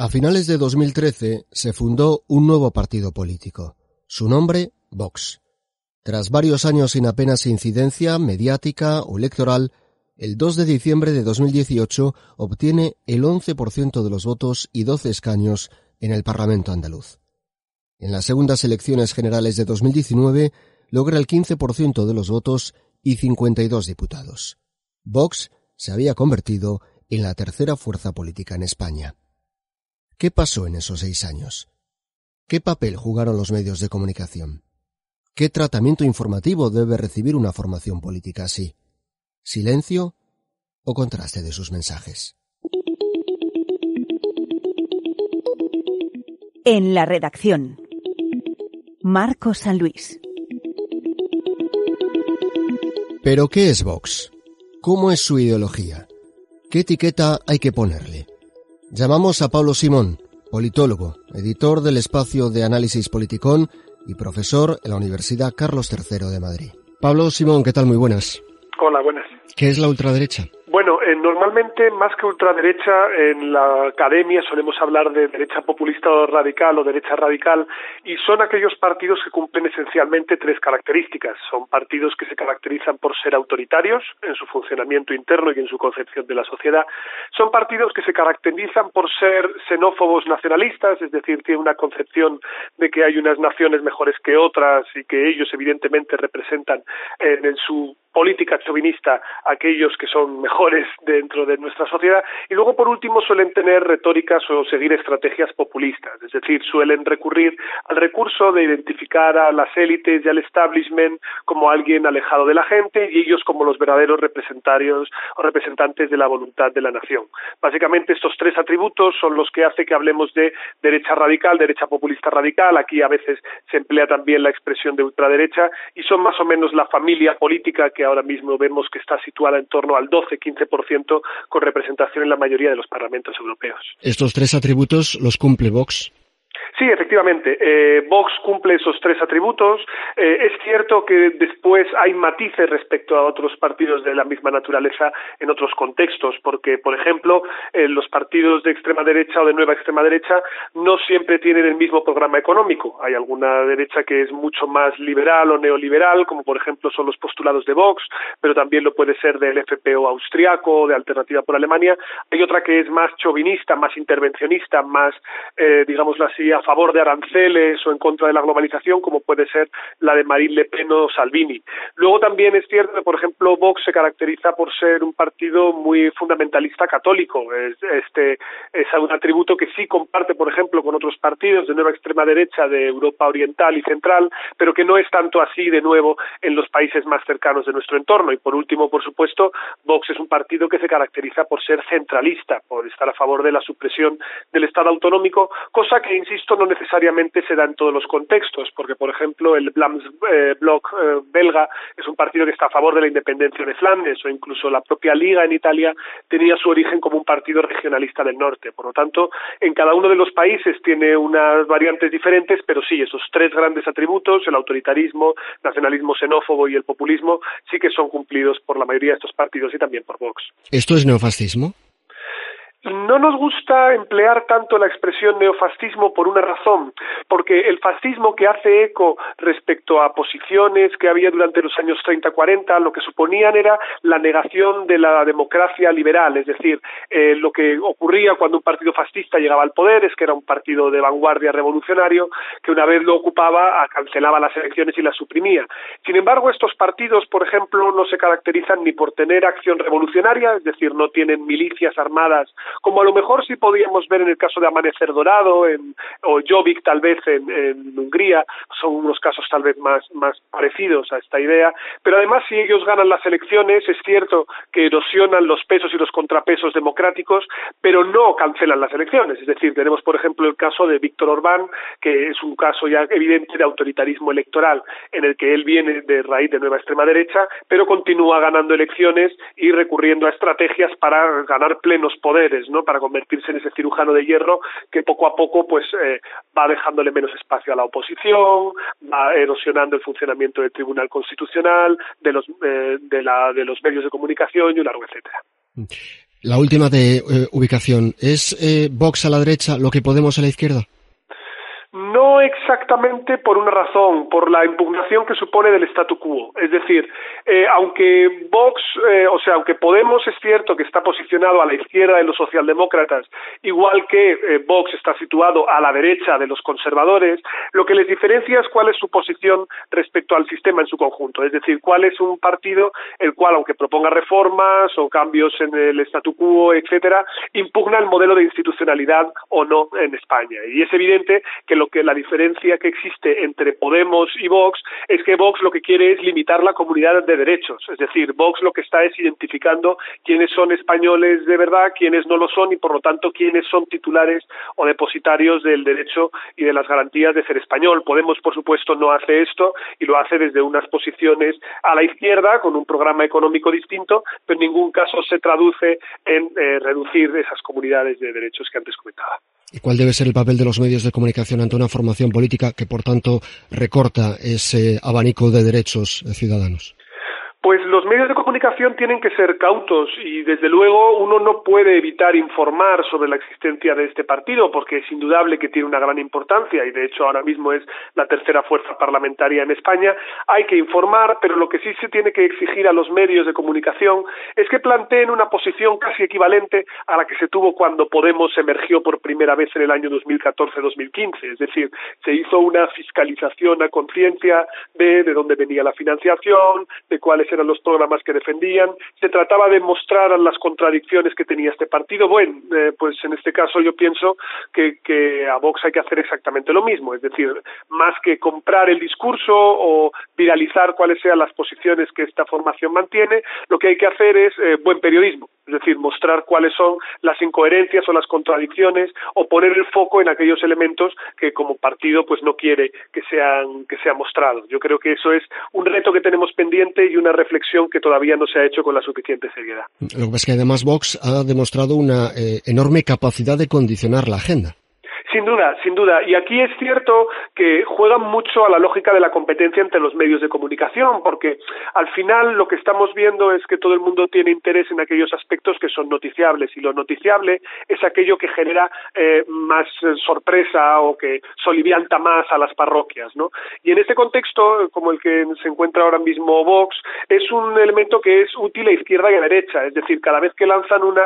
A finales de 2013 se fundó un nuevo partido político. Su nombre, Vox. Tras varios años sin apenas incidencia mediática o electoral, el 2 de diciembre de 2018 obtiene el 11% de los votos y 12 escaños en el Parlamento andaluz. En las segundas elecciones generales de 2019 logra el 15% de los votos y 52 diputados. Vox se había convertido en la tercera fuerza política en España. ¿Qué pasó en esos seis años? ¿Qué papel jugaron los medios de comunicación? ¿Qué tratamiento informativo debe recibir una formación política así? ¿Silencio o contraste de sus mensajes? En la redacción. Marco San Luis. ¿Pero qué es Vox? ¿Cómo es su ideología? ¿Qué etiqueta hay que ponerle? Llamamos a Pablo Simón, politólogo, editor del espacio de análisis politicón y profesor en la Universidad Carlos III de Madrid. Pablo Simón, ¿qué tal? Muy buenas. Hola, buenas. ¿Qué es la ultraderecha? Bueno, eh, normalmente más que ultraderecha en la academia solemos hablar de derecha populista o radical o derecha radical y son aquellos partidos que cumplen esencialmente tres características. Son partidos que se caracterizan por ser autoritarios en su funcionamiento interno y en su concepción de la sociedad. Son partidos que se caracterizan por ser xenófobos nacionalistas, es decir, tienen una concepción de que hay unas naciones mejores que otras y que ellos evidentemente representan en su política chauvinista aquellos que son mejores dentro de nuestra sociedad y luego por último suelen tener retóricas o seguir estrategias populistas, es decir, suelen recurrir al recurso de identificar a las élites y al establishment como alguien alejado de la gente y ellos como los verdaderos representarios o representantes de la voluntad de la nación. Básicamente estos tres atributos son los que hace que hablemos de derecha radical, derecha populista radical, aquí a veces se emplea también la expresión de ultraderecha y son más o menos la familia política que que ahora mismo vemos que está situada en torno al 12-15% con representación en la mayoría de los parlamentos europeos. Estos tres atributos los cumple Vox. Sí, efectivamente. Eh, Vox cumple esos tres atributos. Eh, es cierto que después hay matices respecto a otros partidos de la misma naturaleza en otros contextos, porque, por ejemplo, eh, los partidos de extrema derecha o de nueva extrema derecha no siempre tienen el mismo programa económico. Hay alguna derecha que es mucho más liberal o neoliberal, como por ejemplo son los postulados de Vox, pero también lo puede ser del FPO austriaco, de Alternativa por Alemania. Hay otra que es más chauvinista, más intervencionista, más, eh, digámoslo así, a favor de aranceles o en contra de la globalización, como puede ser la de Marine Le Pen o Salvini. Luego también es cierto que, por ejemplo, Vox se caracteriza por ser un partido muy fundamentalista católico. Es, este es un atributo que sí comparte, por ejemplo, con otros partidos de nueva extrema derecha de Europa Oriental y Central, pero que no es tanto así de nuevo en los países más cercanos de nuestro entorno. Y por último, por supuesto, Vox es un partido que se caracteriza por ser centralista, por estar a favor de la supresión del Estado autonómico, cosa que, insisto, no necesariamente se da en todos los contextos, porque, por ejemplo, el Blams eh, Bloc eh, belga es un partido que está a favor de la independencia de Flandes, o incluso la propia Liga en Italia tenía su origen como un partido regionalista del norte. Por lo tanto, en cada uno de los países tiene unas variantes diferentes, pero sí, esos tres grandes atributos, el autoritarismo, nacionalismo xenófobo y el populismo, sí que son cumplidos por la mayoría de estos partidos y también por Vox. ¿Esto es neofascismo? No nos gusta emplear tanto la expresión neofascismo por una razón, porque el fascismo que hace eco respecto a posiciones que había durante los años 30-40, lo que suponían era la negación de la democracia liberal, es decir, eh, lo que ocurría cuando un partido fascista llegaba al poder es que era un partido de vanguardia revolucionario que una vez lo ocupaba cancelaba las elecciones y las suprimía. Sin embargo, estos partidos, por ejemplo, no se caracterizan ni por tener acción revolucionaria, es decir, no tienen milicias armadas como a lo mejor sí podíamos ver en el caso de Amanecer Dorado en, o Jobbik tal vez en, Hungría, son unos casos tal vez más, más parecidos a esta idea, pero además si ellos ganan las elecciones es cierto que erosionan los pesos y los contrapesos democráticos, pero no cancelan las elecciones, es decir, tenemos por ejemplo el caso de Víctor Orbán, que es un caso ya evidente de autoritarismo electoral, en el que él viene de raíz de nueva extrema derecha, pero continúa ganando elecciones y recurriendo a estrategias para ganar plenos poderes ¿no? Para convertirse en ese cirujano de hierro que poco a poco pues eh, va dejándole menos espacio a la oposición, va erosionando el funcionamiento del Tribunal Constitucional, de los, eh, de, la, de los medios de comunicación y un largo etcétera. La última de eh, ubicación, ¿es Vox a la derecha lo que Podemos a la izquierda? No exactamente por una razón, por la impugnación que supone del statu quo. Es decir, eh, aunque Vox, eh, o sea, aunque Podemos es cierto que está posicionado a la izquierda de los socialdemócratas, igual que eh, Vox está situado a la derecha de los conservadores, lo que les diferencia es cuál es su posición respecto al sistema en su conjunto. Es decir, cuál es un partido el cual, aunque proponga reformas o cambios en el statu quo, etcétera, impugna el modelo de institucionalidad o no en España. Y es evidente que lo que la diferencia que existe entre Podemos y Vox es que Vox lo que quiere es limitar la comunidad de derechos, es decir, Vox lo que está es identificando quiénes son españoles de verdad, quiénes no lo son y por lo tanto quiénes son titulares o depositarios del derecho y de las garantías de ser español. Podemos, por supuesto, no hace esto y lo hace desde unas posiciones a la izquierda con un programa económico distinto, pero en ningún caso se traduce en eh, reducir esas comunidades de derechos que antes comentaba. ¿Y cuál debe ser el papel de los medios de comunicación ante una formación política que, por tanto, recorta ese abanico de derechos ciudadanos? Pues los medios de comunicación tienen que ser cautos y desde luego uno no puede evitar informar sobre la existencia de este partido porque es indudable que tiene una gran importancia y de hecho ahora mismo es la tercera fuerza parlamentaria en España. Hay que informar, pero lo que sí se tiene que exigir a los medios de comunicación es que planteen una posición casi equivalente a la que se tuvo cuando Podemos emergió por primera vez en el año 2014-2015. Es decir, se hizo una fiscalización a conciencia de de dónde venía la financiación, de cuáles eran los programas que defendían, se trataba de mostrar las contradicciones que tenía este partido. Bueno, eh, pues en este caso yo pienso que, que a Vox hay que hacer exactamente lo mismo, es decir, más que comprar el discurso o viralizar cuáles sean las posiciones que esta formación mantiene, lo que hay que hacer es eh, buen periodismo, es decir, mostrar cuáles son las incoherencias o las contradicciones o poner el foco en aquellos elementos que como partido pues no quiere que sean que sean mostrados. Yo creo que eso es un reto que tenemos pendiente y una reflexión que todavía no se ha hecho con la suficiente seriedad. Lo que pasa es que además Vox ha demostrado una eh, enorme capacidad de condicionar la agenda. Sin duda, sin duda. Y aquí es cierto que juegan mucho a la lógica de la competencia entre los medios de comunicación, porque al final lo que estamos viendo es que todo el mundo tiene interés en aquellos aspectos que son noticiables y lo noticiable es aquello que genera eh, más eh, sorpresa o que solivianta más a las parroquias, ¿no? Y en este contexto, como el que se encuentra ahora mismo Vox, es un elemento que es útil a izquierda y a derecha, es decir, cada vez que lanzan una,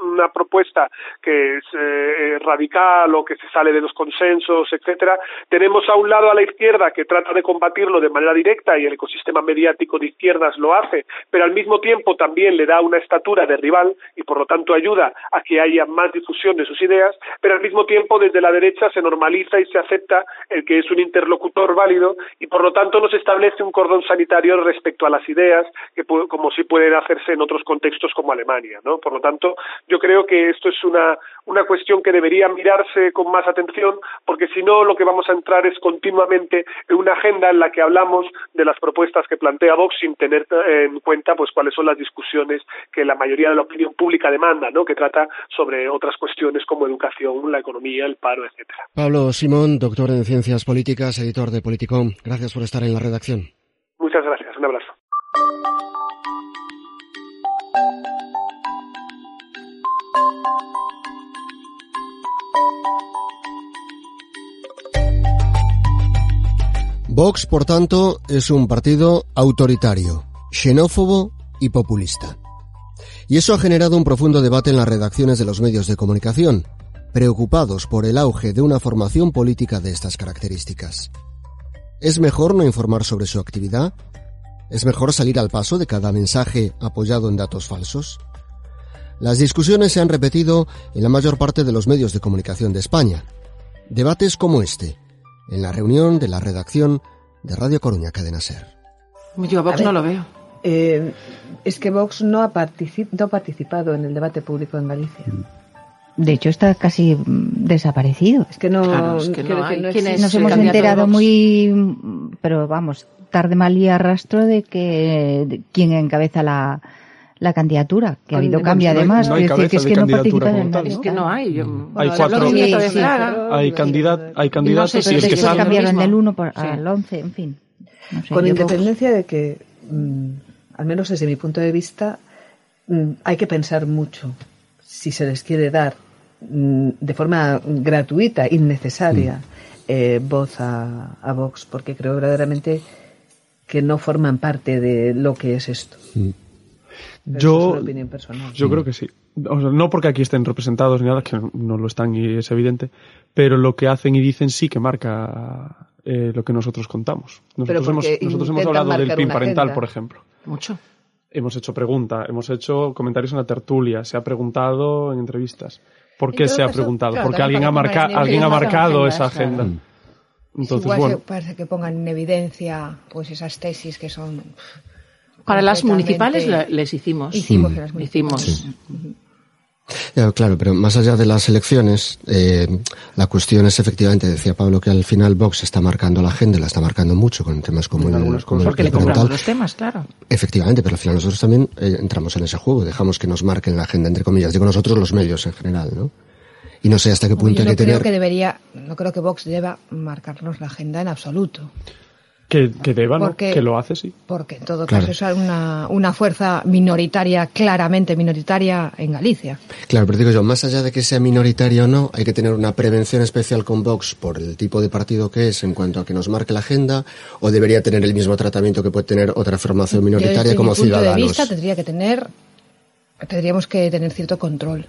una propuesta que es eh, radical o que se sale de los consensos, etcétera. Tenemos a un lado a la izquierda que trata de combatirlo de manera directa y el ecosistema mediático de izquierdas lo hace, pero al mismo tiempo también le da una estatura de rival y por lo tanto ayuda a que haya más difusión de sus ideas, pero al mismo tiempo desde la derecha se normaliza y se acepta el que es un interlocutor válido y por lo tanto no se establece un cordón sanitario respecto a las ideas que como si pueden hacerse en otros contextos como Alemania, ¿no? Por lo tanto, yo creo que esto es una una cuestión que debería mirarse con más atención, porque si no lo que vamos a entrar es continuamente en una agenda en la que hablamos de las propuestas que plantea Vox sin tener en cuenta pues cuáles son las discusiones que la mayoría de la opinión pública demanda, ¿no? que trata sobre otras cuestiones como educación, la economía, el paro, etcétera. Pablo Simón, doctor en Ciencias Políticas, editor de Politicom. Gracias por estar en la redacción. Muchas gracias. Un abrazo. Vox, por tanto, es un partido autoritario, xenófobo y populista. Y eso ha generado un profundo debate en las redacciones de los medios de comunicación, preocupados por el auge de una formación política de estas características. ¿Es mejor no informar sobre su actividad? ¿Es mejor salir al paso de cada mensaje apoyado en datos falsos? Las discusiones se han repetido en la mayor parte de los medios de comunicación de España. Debates como este, en la reunión de la redacción de Radio Coruña Cadena Ser. Yo a Vox no lo veo. Eh, es que Vox no ha, no ha participado en el debate público en Galicia. De hecho, está casi desaparecido. Es que no, Claro, es que no hay. no ¿Quién existe. es Nos hemos enterado muy, pero vamos, tarde mal y arrastro de que de quién encabeza la, la candidatura, que ha habido cambio no hay- además, no hay decir que es que de no participan en nada. Es que no hay. Yo, Bueno, Hay se cuatro- Sí, sí. Hay, candidat- hay candidatos sé y si el que después Después salga... cambiaron del 1 por, Sí. al 11, en fin. No sé, Con independencia de que, mm, al menos desde mi punto de vista, mm, hay que pensar mucho si se les quiere dar mm, de forma gratuita, innecesaria, eh, voz a, a Vox, porque creo verdaderamente que no forman parte de lo que es esto. Mm. Pero Yo, eso es una opinión personal. yo creo que sí. O sea, no porque aquí estén representados ni nada, que no lo están y es evidente, pero lo que hacen y dicen sí que marca eh, lo que nosotros contamos. Nosotros hemos, nosotros hemos hablado del PIN parental, agenda. por ejemplo. Mucho. Hemos hecho pregunta, hemos hecho comentarios en la tertulia, se ha preguntado en entrevistas. ¿Por qué se ha caso, preguntado? claro, Porque alguien ha, marca- alguien ha marcado agendas, esa agenda. claro. Entonces, Igual bueno, se parece que pongan en evidencia pues esas tesis que son Para las municipales le- les hicimos. Hicimos en las municipales. Hicimos. Ya, claro, pero más allá de las elecciones, eh, la cuestión es efectivamente, decía Pablo, que al final Vox está marcando la agenda, la está marcando mucho con temas como el, como el. Porque le PIN compramos los temas, claro. Efectivamente, pero al final nosotros también eh, entramos en ese juego, dejamos que nos marquen la agenda, entre comillas, digo nosotros los medios en general, ¿no? Y no sé hasta qué punto yo hay que creo tener... que debería, no creo que Vox deba marcarnos la agenda en absoluto, que, que deba, ¿no? Porque- Que lo hace, sí. porque en todo Claro. caso es una, una fuerza minoritaria, claramente minoritaria en Galicia. Claro, pero digo yo, más allá de que sea minoritario o no, hay que tener una prevención especial con Vox por el tipo de partido que es en cuanto a que nos marque la agenda, o debería tener el mismo tratamiento que puede tener otra formación Yo, minoritaria desde como mi punto ciudadanos. de vista tendría que tener, tendríamos que tener cierto control,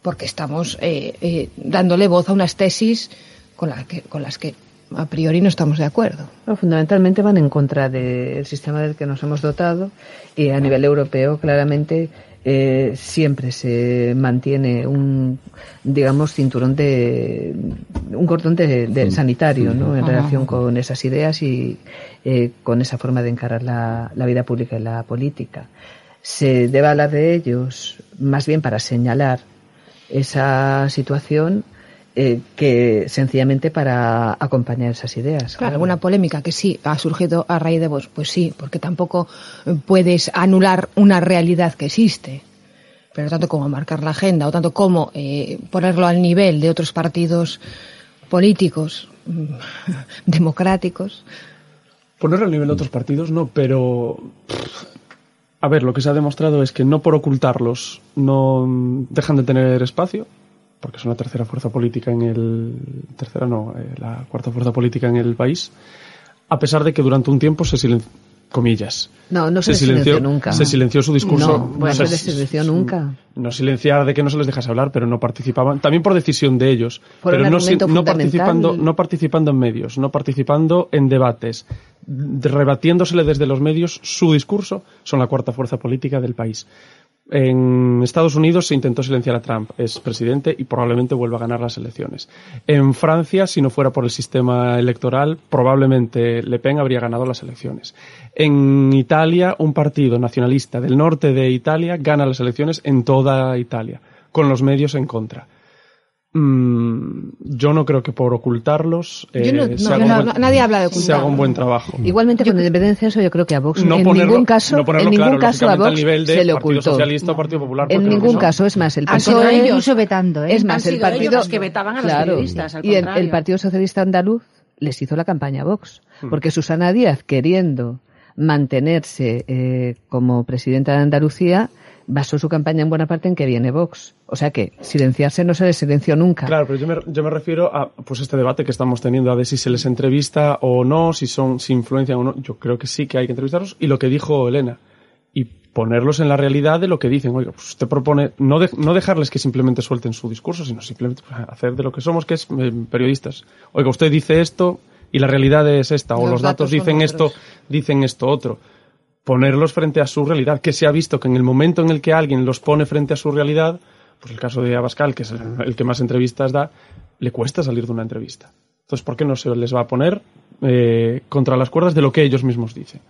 porque estamos eh, eh, dándole voz a unas tesis con, la que, con las que a priori no estamos de acuerdo. No, fundamentalmente van en contra del sistema del que nos hemos dotado y a nivel europeo claramente eh, siempre se mantiene un digamos cinturón de un cordón de, de sanitario ¿no? en Ajá. relación con esas ideas y eh, con esa forma de encarar la, la vida pública y la política se debe hablar de ellos más bien para señalar esa situación eh, que sencillamente para acompañar esas ideas. Alguna polémica que sí ha surgido a raíz de vos, pues sí, porque tampoco eh, puedes anular una realidad que existe. Pero tanto como marcar la agenda o tanto como eh, ponerlo al nivel de otros partidos políticos mm, democráticos, Ponerlo al nivel de otros partidos, no, pero. A ver, lo que se ha demostrado es que no por ocultarlos no mm, dejan de tener espacio, porque es una tercera fuerza política en el. Tercera no, eh, la cuarta fuerza política en el país, a pesar de que durante un tiempo se silenció. Comillas. No, no se les silenció nunca. Se silenció su discurso. No, bueno, se se les silenció nunca. No silenciar de que no se les dejase hablar, pero no participaban. También por decisión de ellos. Por pero no, no participando, no participando en medios, no participando en debates, de- rebatiéndosele desde los medios su discurso, son la cuarta fuerza política del país. En Estados Unidos se intentó silenciar a Trump, es presidente y probablemente vuelva a ganar las elecciones. En Francia, si no fuera por el sistema electoral, probablemente Le Pen habría ganado las elecciones. En Italia, un partido nacionalista del norte de Italia gana las elecciones en toda Italia, con los medios en contra. Mm, yo no creo que por ocultarlos eh, Yo no- se no, haga un no, buen- nadie habla de se ocultarlo. haga un buen trabajo. Igualmente, con independencia de eso, yo creo que a Vox No en ponerlo- ningún caso, en ningún claro, caso a Vox nivel de se le Partido ocultó. Socialista o Partido Popular, En ningún caso, es más, el Partido ellos incluso vetando, ¿eh? Es más, el partido los que vetaban a los Claro. periodistas, al y el, el Partido Socialista Andaluz les hizo la campaña a Vox, porque Susana Díaz queriendo mantenerse eh, como presidenta de Andalucía basó su campaña en buena parte en que viene Vox. O sea que silenciarse no se les silenció nunca. Claro, pero yo me, yo me refiero a pues este debate que estamos teniendo, a ver si se les entrevista o no, si son, si influencian o no. Yo creo que sí que hay que entrevistarlos y lo que dijo Elena. Y ponerlos en la realidad de lo que dicen. Oiga, pues usted propone no, de- no dejarles que simplemente suelten su discurso, sino simplemente pues, hacer de lo que somos, que es eh, periodistas. Oiga, usted dice esto y la realidad es esta, o Los los datos dicen esto, dicen esto otro. Ponerlos frente a su realidad, que se ha visto que en el momento en el que alguien los pone frente a su realidad, pues el caso de Abascal, que es el, que más entrevistas da, le cuesta salir de una entrevista. Entonces, ¿por qué no se les va a poner eh, contra las cuerdas de lo que ellos mismos dicen?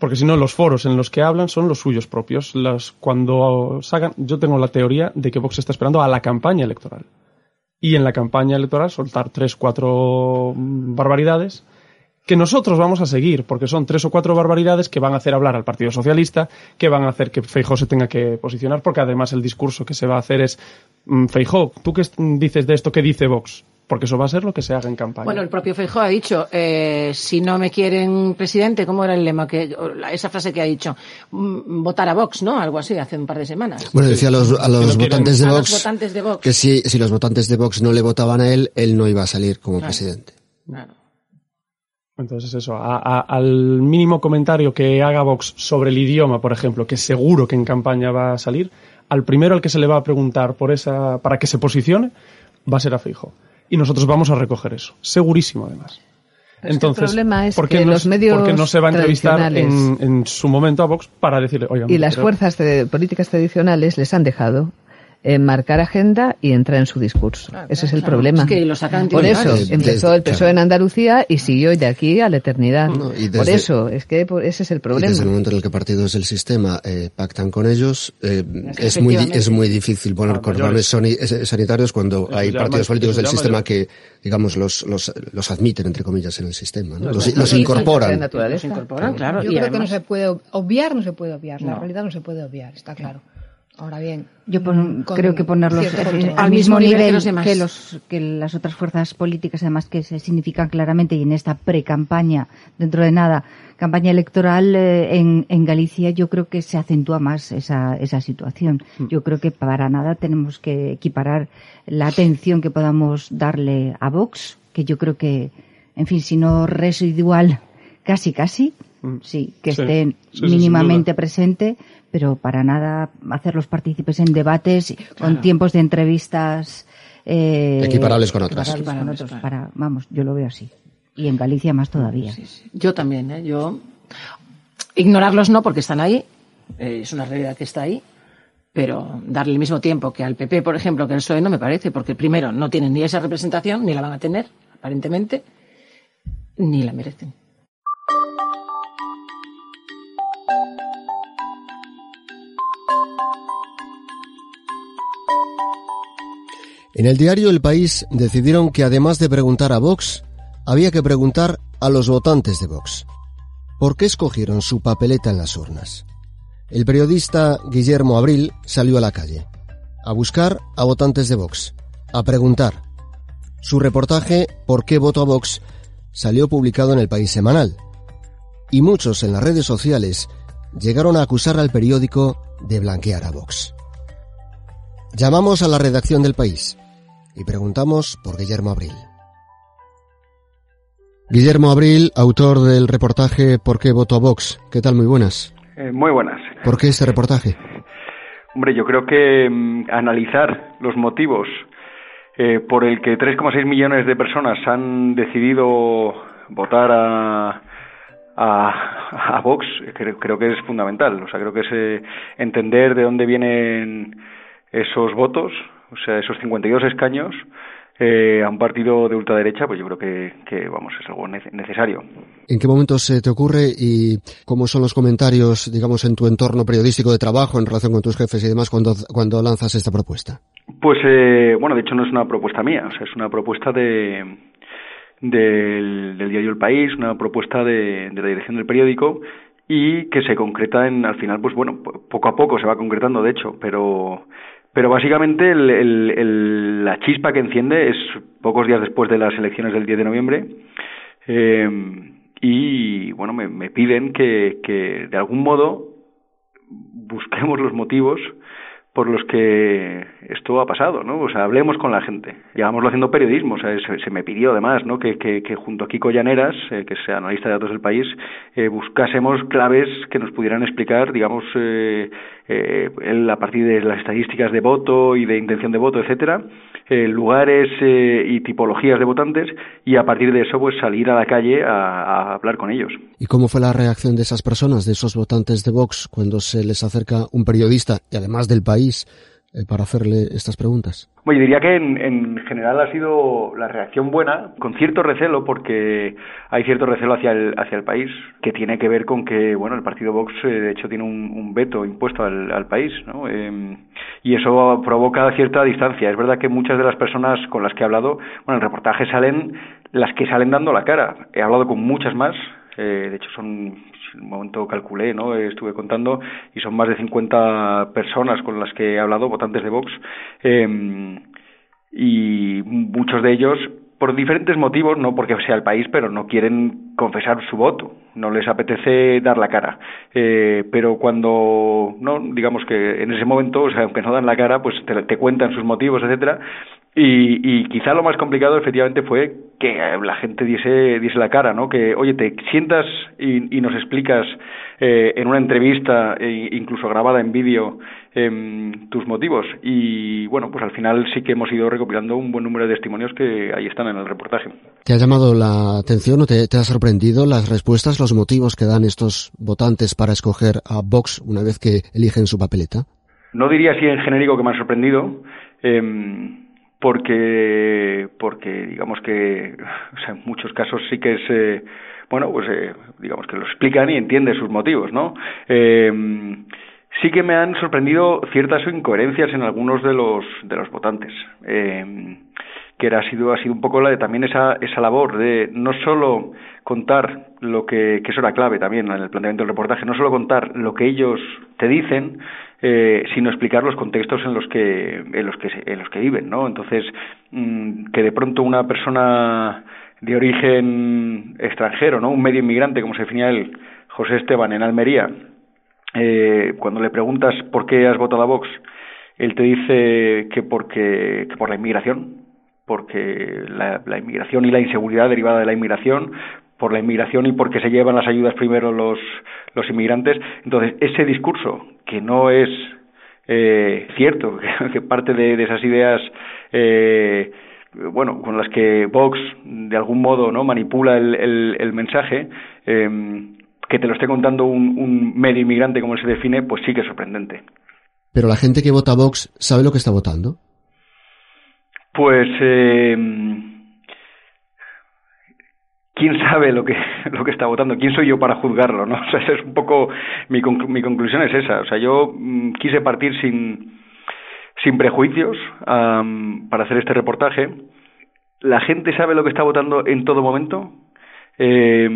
Porque si no, los foros en los que hablan son los suyos propios. Las, cuando salgan, yo tengo la teoría de que Vox está esperando a la campaña electoral. Y en la campaña electoral soltar tres, cuatro mm, barbaridades que nosotros vamos a seguir, porque son tres o cuatro barbaridades que van a hacer hablar al Partido Socialista, que van a hacer que Feijó se tenga que posicionar, porque además el discurso que se va a hacer es, mm, Feijó, ¿tú qué es- dices de esto? ¿Qué dice Vox? porque eso va a ser lo que se haga en campaña. Bueno, el propio Feijóo ha dicho, eh, si no me quieren presidente, ¿cómo era el lema? que Esa frase que ha dicho, mm, votar a Vox, ¿no? Algo así, hace un par de semanas. Bueno, decía a los, a los, quieren- votantes, de A los Vox votantes de Vox. que si, si los votantes de Vox no le votaban a él, él no iba a salir como presidente. Claro. Entonces eso, a- a- al mínimo comentario que haga Vox sobre el idioma, por ejemplo, que seguro que en campaña va a salir, al primero al que se le va a preguntar por esa, para que se posicione, va a ser a Fijo. Y nosotros vamos a recoger eso, segurísimo además. Pero es que el Entonces, problema es ¿por qué que no, los medios por qué no se va a entrevistar en, su momento a Vox para decirle, oiga, Y las fuerzas de- políticas tradicionales les han dejado eh, marcar agenda y entrar en su discurso. Ese es el claro. problema. Es que lo sacan Por eso empezó el PSOE Claro. en Andalucía y siguió de aquí a la eternidad. No, y Por eso, es que por- ese es el Y problema. desde el momento en el que partidos del sistema eh, pactan con ellos, eh, es, muy, es muy difícil poner Ah, cordones sani- eh, sanitarios cuando Eso hay partidos políticos del sistema mayor. que, digamos, los, los, los admiten, entre comillas, en el sistema. ¿no? Los, incorporan. Los incorporan, claro. Yo y creo que no se puede obviar, no se puede obviar. La realidad no se puede obviar, está claro. Ahora bien. Yo pon- con creo que ponerlos eh, al mismo mismo nivel nivel que los demás. que, los, que las otras fuerzas políticas, además que se significan claramente y en esta pre-campaña, dentro de nada, campaña electoral eh, en, en Galicia, yo creo que se acentúa más esa, esa situación. Yo creo que para nada tenemos que equiparar la atención que podamos darle a Vox, que yo creo que, en fin, si no residual, casi casi, sí, que Sí. esté Sí, sí, sin mínimamente presente, pero para nada hacerlos partícipes en debates con tiempos de entrevistas eh, Equiparables con otras. equiparables con Equiparables, otros, claro. para, vamos, yo lo veo así. Y en Galicia más todavía. Sí, sí. Yo también, ¿eh? Yo ignorarlos no porque están ahí, eh, es una realidad que está ahí, pero darle el mismo tiempo que al PP, por ejemplo, que al PSOE no me parece, porque primero no tienen ni esa representación, ni la van a tener, aparentemente, ni la merecen. En el diario El País decidieron que además de preguntar a Vox, había que preguntar a los votantes de Vox. ¿Por qué escogieron su papeleta en las urnas? El periodista Guillermo Abril salió a la calle, a buscar a votantes de Vox, a preguntar. Su reportaje ¿Por qué voto a Vox? salió publicado en el País Semanal. Y muchos en las redes sociales llegaron a acusar al periódico de blanquear a Vox. Llamamos a la redacción del país y preguntamos por Guillermo Abril. Guillermo Abril, autor del reportaje ¿Por qué voto a Vox? ¿Qué tal? Muy buenas. Eh, muy buenas. ¿Por qué este reportaje? Hombre, yo creo que mm, analizar los motivos eh, por el que 3,6 millones de personas han decidido votar a, a, a Vox creo, creo que es fundamental. O sea, creo que es eh, entender de dónde vienen esos votos, o sea, esos 52 escaños eh, a un partido de ultraderecha, pues yo creo que, que vamos, es algo nece- necesario. ¿En qué momento se te ocurre y cómo son los comentarios, digamos, en tu entorno periodístico de trabajo en relación con tus jefes y demás cuando, cuando lanzas esta propuesta? Pues eh, bueno, de hecho no es una propuesta mía, o sea, es una propuesta de del, del diario El País, una propuesta de, de la dirección del periódico y que se concreta en, al final, pues bueno, po- poco a poco se va concretando, de hecho, pero pero básicamente el, el- el- la chispa que enciende es pocos días después de las elecciones del 10 de noviembre eh, y bueno, me, me piden que, que de algún modo busquemos los motivos por los que esto ha pasado, ¿no? O sea, hablemos con la gente. Llevámoslo haciendo periodismo, o sea, se, se me pidió además, ¿no? Que, que, junto a Kiko Llaneras, eh, que es analista de datos del país, eh, buscásemos claves que nos pudieran explicar, digamos, eh, eh, a partir de las estadísticas de voto y de intención de voto, etcétera, eh, lugares eh, y tipologías de votantes, y a partir de eso, pues salir a la calle a, a hablar con ellos. ¿Y cómo fue la reacción de esas personas, de esos votantes de Vox, cuando se les acerca un periodista, y además del país, para hacerle estas preguntas? Bueno, yo diría que en, en general ha sido la reacción buena, con cierto recelo, porque hay cierto recelo hacia el, hacia el país, que tiene que ver con que, bueno, el partido Vox, eh, de hecho, tiene un, veto impuesto al, al país, ¿no? Eh, y eso provoca cierta distancia. Es verdad que muchas de las personas con las que he hablado, bueno, en el reportaje salen las que salen dando la cara. He hablado con muchas más, eh, de hecho son, en un momento calculé, ¿no? Estuve contando y son más de 50 personas con las que he hablado, votantes de Vox, eh, y muchos de ellos por diferentes motivos, no porque sea el país, pero no quieren confesar su voto, no les apetece dar la cara. Eh, pero cuando, no, digamos que en ese momento, o sea, aunque no dan la cara, pues te, te cuentan sus motivos, etcétera, y, y, quizá lo más complicado efectivamente fue que la gente diese, diese la cara, ¿no? Que, oye, te sientas y, y nos explicas eh, en una entrevista, e incluso grabada en vídeo, eh, tus motivos. Y bueno, pues al final sí que hemos ido recopilando un buen número de testimonios que ahí están en el reportaje. ¿Te ha llamado la atención o te, te ha sorprendido las respuestas, los motivos que dan estos votantes para escoger a Vox una vez que eligen su papeleta? No diría así en genérico que me ha sorprendido. Eh, porque porque digamos que o sea, en muchos casos sí que es eh, bueno pues eh, digamos que lo explican y entiende sus motivos no eh, sí que me han sorprendido ciertas incoherencias en algunos de los de los votantes eh, que era, ha sido ha sido un poco la de también esa esa labor de no solo contar lo que que eso era clave también en el planteamiento del reportaje no solo contar lo que ellos te dicen eh, sino explicar los contextos en los que en los que en los que viven no entonces mmm, que de pronto una persona de origen extranjero no un medio inmigrante como se definía él José Esteban en Almería eh, cuando le preguntas por qué has votado a Vox él te dice que porque que por la inmigración porque la, la inmigración y la inseguridad derivada de la inmigración por la inmigración y porque se llevan las ayudas primero los, los inmigrantes. Entonces, ese discurso, que no es eh, cierto, que, parte de, de, esas ideas, eh, bueno, con las que Vox de algún modo no manipula el, el, el mensaje, eh, que te lo esté contando un, un medio inmigrante como se define, pues sí que es sorprendente. Pero la gente que vota Vox sabe lo que está votando. Pues eh, quién sabe lo que lo que está votando quién soy yo para juzgarlo no o sea esa es un poco mi conclu mi conclusión es esa. O sea yo mmm, quise partir sin sin prejuicios um, para hacer este reportaje. La gente sabe lo que está votando en todo momento eh,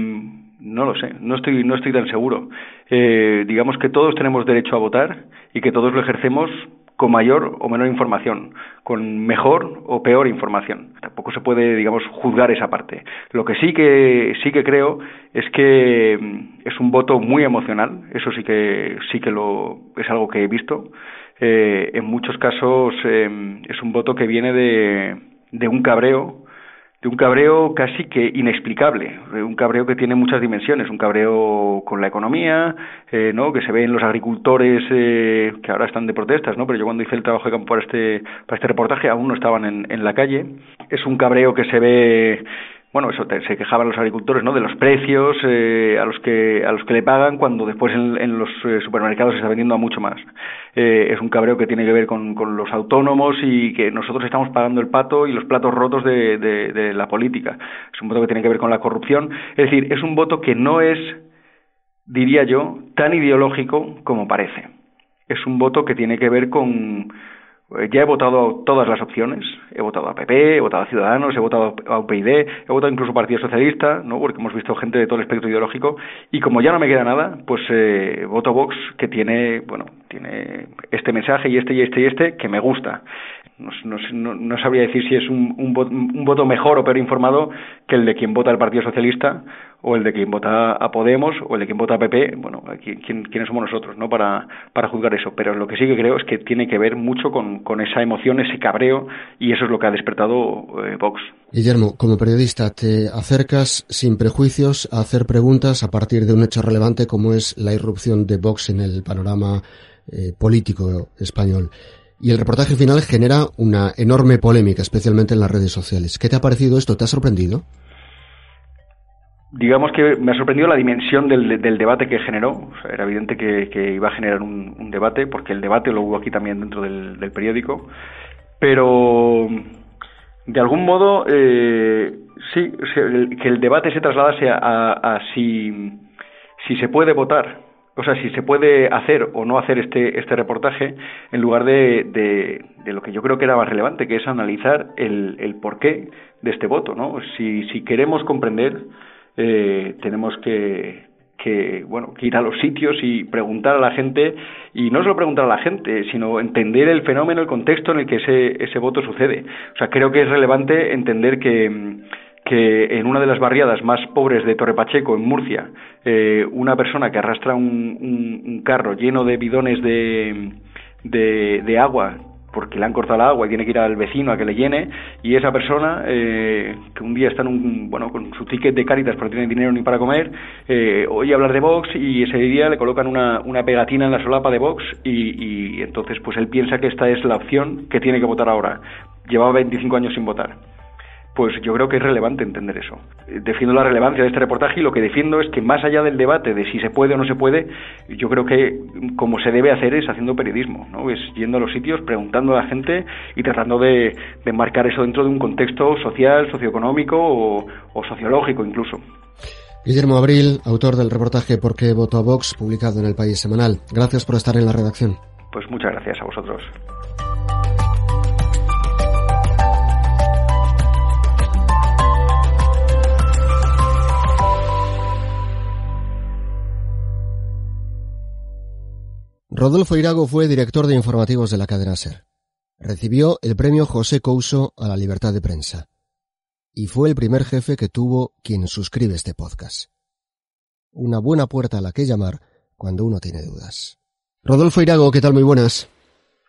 no lo sé. No estoy no estoy tan seguro. Eh, digamos que todos tenemos derecho a votar y que todos lo ejercemos con mayor o menor información, con mejor o peor información. Tampoco se puede, digamos, juzgar esa parte. Lo que sí que sí que creo es que mm, es un voto muy emocional. Eso sí que sí que lo es algo que he visto. Eh, en muchos casos eh, es un voto que viene de, de un cabreo de un cabreo casi que inexplicable, un cabreo que tiene muchas dimensiones, un cabreo con la economía, eh, ¿no? que se ve en los agricultores eh, que ahora están de protestas, ¿no? pero yo cuando hice el trabajo de campo para este, para este reportaje aún no estaban en, en la calle, es un cabreo que se ve bueno, eso te, se quejaban los agricultores, ¿no? De los precios eh, a los que a los que le pagan cuando después en, en los eh, supermercados se está vendiendo a mucho más. Eh, es un cabreo que tiene que ver con, con los autónomos y que nosotros estamos pagando el pato y los platos rotos de, de, la política. Es un voto que tiene que ver con la corrupción. Es decir, es un voto que no es, diría yo, tan ideológico como parece. Es un voto que tiene que ver con ya he votado todas las opciones, he votado a PP, he votado a Ciudadanos, he votado a UPyD, he votado incluso a Partido Socialista, ¿no? porque hemos visto gente de todo el espectro ideológico, y como ya no me queda nada, pues eh, voto Vox, que tiene, bueno, tiene este mensaje y este y este y este que me gusta. No, no, no sabría decir si es un, un, voto mejor o peor informado que el de quien vota al Partido Socialista o el de quien vota a Podemos o el de quien vota a PP, bueno, ¿quién, quiénes somos nosotros no para, para juzgar eso? Pero lo que sí que creo es que tiene que ver mucho con, con esa emoción, ese cabreo, y eso es lo que ha despertado eh, Vox. Guillermo, como periodista, te acercas sin prejuicios a hacer preguntas a partir de un hecho relevante como es la irrupción de Vox en el panorama eh, político español. Y el reportaje final genera una enorme polémica, especialmente en las redes sociales. ¿Qué te ha parecido esto? ¿Te ha sorprendido? digamos que me ha sorprendido la dimensión del, debate que generó. Era evidente que, iba a generar un, un, debate, porque el debate lo hubo aquí también dentro del, periódico. Pero, de algún modo, eh, sí, que el debate se trasladase a, a, si se puede votar o sea, si se puede hacer o no hacer este, este reportaje en lugar de, de, lo que yo creo que era más relevante, que es analizar el, el porqué de este voto, ¿no? Si, si queremos comprender eh, tenemos que, que, bueno, que ir a los sitios y preguntar a la gente, y no solo preguntar a la gente, sino entender el fenómeno, el contexto en el que ese, ese voto sucede. O sea, creo que es relevante entender que, que en una de las barriadas más pobres de Torre Pacheco, en Murcia, eh, una persona que arrastra un, un, carro lleno de bidones de, de, de agua porque le han cortado el agua y tiene que ir al vecino a que le llene y esa persona eh, que un día está en un, bueno con su ticket de Caritas porque no tiene dinero ni para comer eh, oye hablar de Vox y ese día le colocan una, una pegatina en la solapa de Vox y, y entonces pues él piensa que esta es la opción que tiene que votar ahora. Llevaba 25 años sin votar pues yo creo que es relevante entender eso. Defiendo la relevancia de este reportaje y lo que defiendo es que más allá del debate de si se puede o no se puede, yo creo que como se debe hacer es haciendo periodismo, ¿no? Es yendo a los sitios, preguntando a la gente y tratando de, de marcar eso dentro de un contexto social, socioeconómico o, o sociológico incluso. Guillermo Abril, autor del reportaje ¿Por qué voto a Vox?, publicado en el País Semanal. Gracias por estar en la redacción. Pues muchas gracias a vosotros. Rodolfo Irago fue director de informativos de la cadena SER. Recibió el premio José Couso a la libertad de prensa. Y fue el primer jefe que tuvo quien suscribe este podcast. Una buena puerta a la que llamar cuando uno tiene dudas. Rodolfo Irago, ¿qué tal? Muy buenas.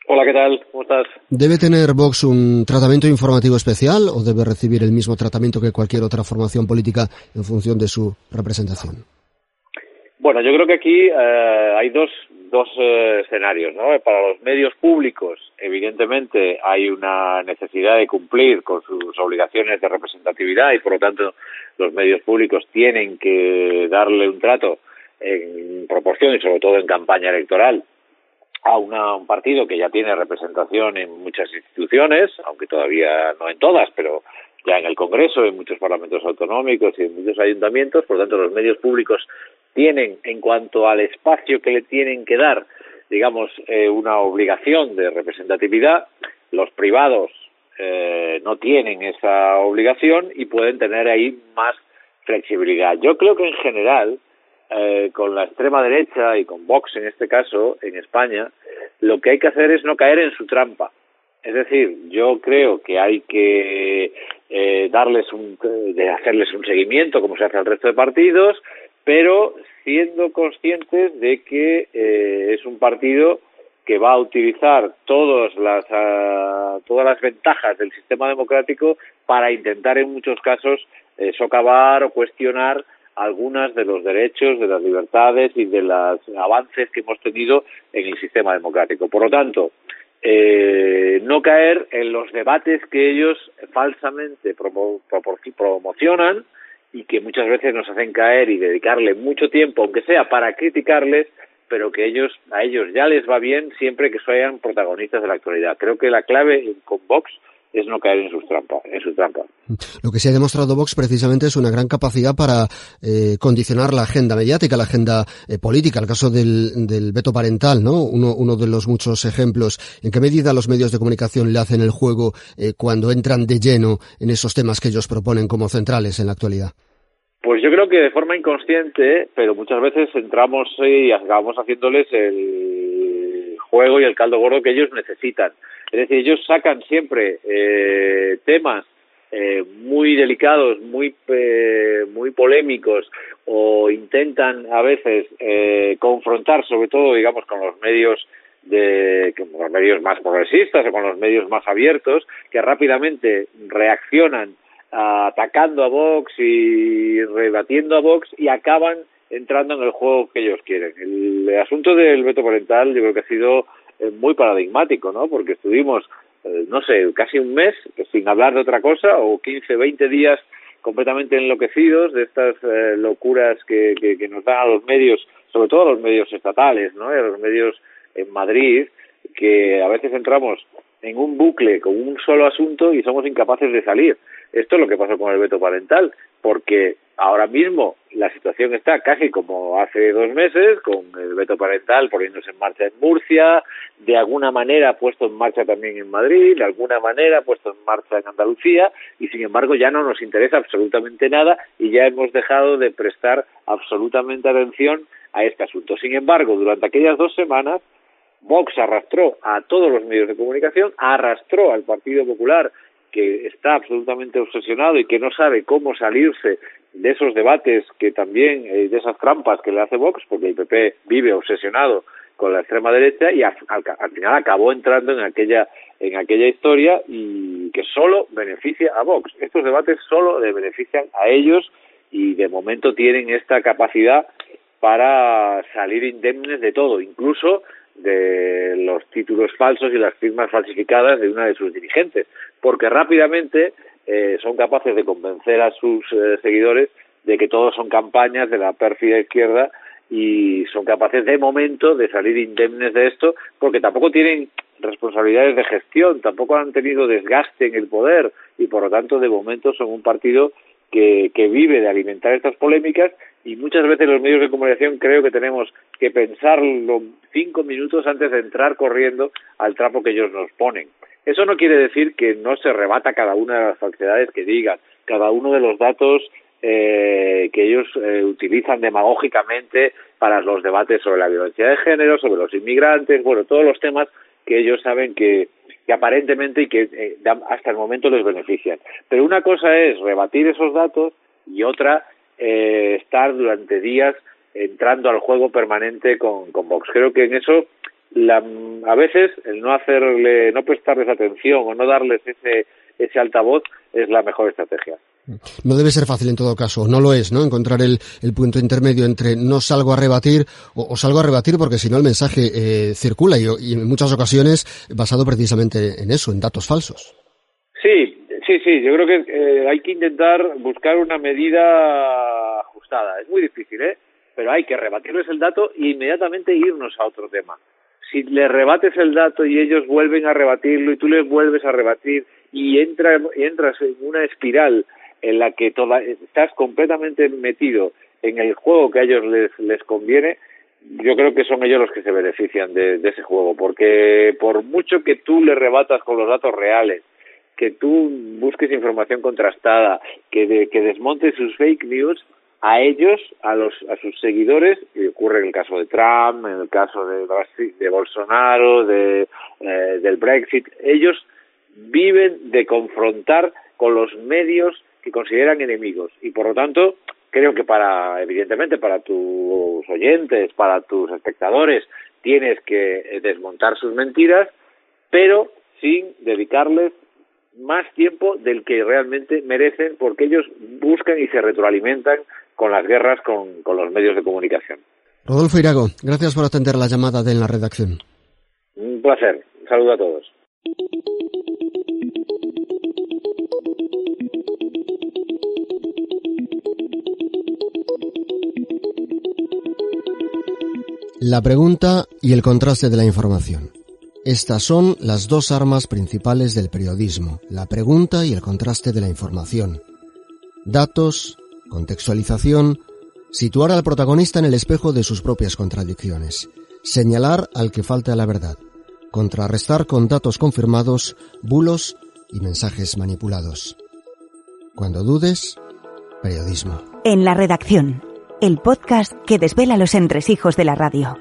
Hola, ¿qué tal? ¿Cómo estás? ¿Debe tener Vox un tratamiento informativo especial o debe recibir el mismo tratamiento que cualquier otra formación política en función de su representación? Bueno, yo creo que aquí eh, hay dos, dos eh, escenarios, ¿no? Para los medios públicos, evidentemente, hay una necesidad de cumplir con sus obligaciones de representatividad y, por lo tanto, los medios públicos tienen que darle un trato en proporción y, sobre todo, en campaña electoral a una, un partido que ya tiene representación en muchas instituciones, aunque todavía no en todas, pero ya en el Congreso, en muchos parlamentos autonómicos y en muchos ayuntamientos, por lo tanto los medios públicos tienen, en cuanto al espacio que le tienen que dar, digamos, eh, una obligación de representatividad, los privados eh, no tienen esa obligación y pueden tener ahí más flexibilidad. Yo creo que en general, eh, con la extrema derecha y con Vox en este caso, en España, lo que hay que hacer es no caer en su trampa. Es decir, yo creo que hay que eh, darles un, de hacerles un seguimiento como se hace al resto de partidos, pero siendo conscientes de que eh, es un partido que va a utilizar todas las uh, todas las ventajas del sistema democrático para intentar en muchos casos eh, socavar o cuestionar algunas de los derechos, de las libertades y de los avances que hemos tenido en el sistema democrático. Por lo tanto, eh, no caer en los debates que ellos falsamente promo promocionan y que muchas veces nos hacen caer y dedicarle mucho tiempo, aunque sea para criticarles, pero que ellos a ellos ya les va bien siempre que sean protagonistas de la actualidad. Creo que la clave con Vox es no caer en sus trampas, en su trampa. Lo que se ha demostrado Vox precisamente es una gran capacidad para eh, condicionar la agenda mediática, la agenda eh, política, el caso del, del, veto parental, ¿no? Uno, uno de los muchos ejemplos. ¿En qué medida los medios de comunicación le hacen el juego eh, cuando entran de lleno en esos temas que ellos proponen como centrales en la actualidad? Pues yo creo que de forma inconsciente, pero muchas veces entramos y acabamos haciéndoles el juego y el caldo gordo que ellos necesitan. Es decir, ellos sacan siempre eh, temas eh, muy delicados, muy eh, muy polémicos o intentan a veces eh, confrontar, sobre todo, digamos, con los medios de los medios más progresistas o con los medios más abiertos, que rápidamente reaccionan atacando a Vox y rebatiendo a Vox y acaban entrando en el juego que ellos quieren. El asunto del veto parental yo creo que ha sido muy paradigmático, ¿no? Porque estuvimos, eh, no sé, casi un mes sin hablar de otra cosa o 15, 20 días completamente enloquecidos de estas eh, locuras que, que, nos dan a los medios, sobre todo a los medios estatales, ¿no? A los medios en Madrid, que a veces entramos en un bucle con un solo asunto y somos incapaces de salir. Esto es lo que pasó con el veto parental, porque ahora mismo la situación está casi como hace dos meses, con el veto parental poniéndose en marcha en Murcia, de alguna manera puesto en marcha también en Madrid, de alguna manera puesto en marcha en Andalucía, y sin embargo ya no nos interesa absolutamente nada y ya hemos dejado de prestar absolutamente atención a este asunto. Sin embargo, durante aquellas dos semanas, Vox arrastró a todos los medios de comunicación, arrastró al Partido Popular que está absolutamente obsesionado y que no sabe cómo salirse de esos debates que también, eh, de esas trampas que le hace Vox, porque el PP vive obsesionado con la extrema derecha y al, final acabó entrando en aquella en aquella historia y que solo beneficia a Vox. Estos debates solo le benefician a ellos y de momento tienen esta capacidad para salir indemnes de todo, incluso de los títulos falsos y las firmas falsificadas de una de sus dirigentes, porque rápidamente eh, son capaces de convencer a sus eh, seguidores de que todos son campañas de la pérfida izquierda y son capaces de momento de salir indemnes de esto porque tampoco tienen responsabilidades de gestión, tampoco han tenido desgaste en el poder y por lo tanto de momento son un partido que, vive de alimentar estas polémicas y muchas veces los medios de comunicación creo que tenemos que pensarlo cinco minutos antes de entrar corriendo al trapo que ellos nos ponen. Eso no quiere decir que no se rebata cada una de las falsedades que digan, cada uno de los datos eh, que ellos eh, utilizan demagógicamente para los debates sobre la violencia de género, sobre los inmigrantes, bueno, todos los temas que ellos saben que, que aparentemente y que eh, hasta el momento les benefician. Pero una cosa es rebatir esos datos y otra eh, estar durante días entrando al juego permanente con, con Vox. Creo que en eso la, a veces el no hacerle, no prestarles atención o no darles ese, ese altavoz es la mejor estrategia. No debe ser fácil en todo caso, no lo es, ¿no? Encontrar el, punto intermedio entre no salgo a rebatir o, salgo a rebatir porque si no el mensaje eh, circula y, y, en muchas ocasiones basado precisamente en eso, en datos falsos. Sí, Sí, sí, yo creo que eh, hay que intentar buscar una medida ajustada. Es muy difícil, ¿eh? Pero hay que rebatirles el dato e inmediatamente irnos a otro tema. Si le rebates el dato y ellos vuelven a rebatirlo y tú les vuelves a rebatir y, entra, y entras en una espiral en la que toda, estás completamente metido en el juego que a ellos les, conviene, yo creo que son ellos los que se benefician de, de ese juego, porque por mucho que tú le rebatas con los datos reales, que tú busques información contrastada, que, que desmontes sus fake news, a ellos, a los a sus seguidores, y ocurre en el caso de Trump, en el caso de, de Bolsonaro, de, eh, del Brexit, ellos viven de confrontar con los medios que consideran enemigos y por lo tanto creo que para evidentemente para tus oyentes, para tus espectadores tienes que desmontar sus mentiras, pero sin dedicarles más tiempo del que realmente merecen porque ellos buscan y se retroalimentan con las guerras con, con los medios de comunicación. Rodolfo Irago, gracias por atender la llamada de la redacción. Un placer. Un saludo a todos. La pregunta y el contraste de la información. Estas son las dos armas principales del periodismo, la pregunta y el contraste de la información. Datos, contextualización, situar al protagonista en el espejo de sus propias contradicciones, señalar al que falta la verdad, contrarrestar con datos confirmados bulos y mensajes manipulados. Cuando dudes, periodismo. En la redacción, el podcast que desvela los entresijos de la radio.